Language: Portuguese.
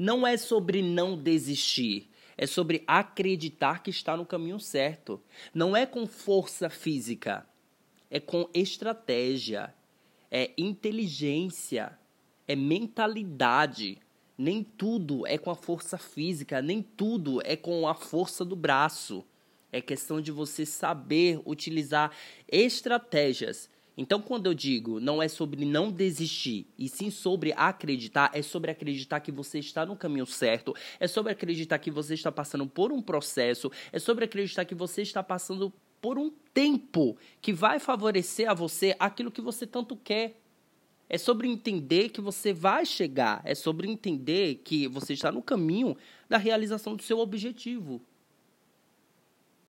Não é sobre não desistir. É sobre acreditar que está no caminho certo. Não é com força física. É com estratégia. É inteligência. É mentalidade. Nem tudo é com a força física. Nem tudo é com a força do braço. É questão de você saber utilizar estratégias então, quando eu digo não é sobre não desistir, e sim sobre acreditar, é sobre acreditar que você está no caminho certo, é sobre acreditar que você está passando por um processo, é sobre acreditar que você está passando por um tempo que vai favorecer a você aquilo que você tanto quer. É sobre entender que você vai chegar, é sobre entender que você está no caminho da realização do seu objetivo.